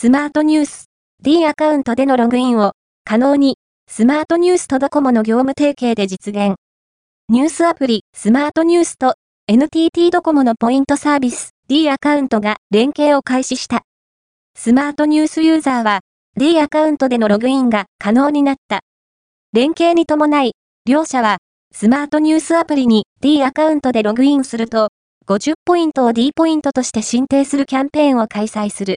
スマートニュース D アカウントでのログインを可能にスマートニュースとドコモの業務提携で実現。ニュースアプリスマートニュースと NTT ドコモのポイントサービス D アカウントが連携を開始した。スマートニュースユーザーは D アカウントでのログインが可能になった。連携に伴い、両社はスマートニュースアプリに D アカウントでログインすると50ポイントを D ポイントとして申請するキャンペーンを開催する。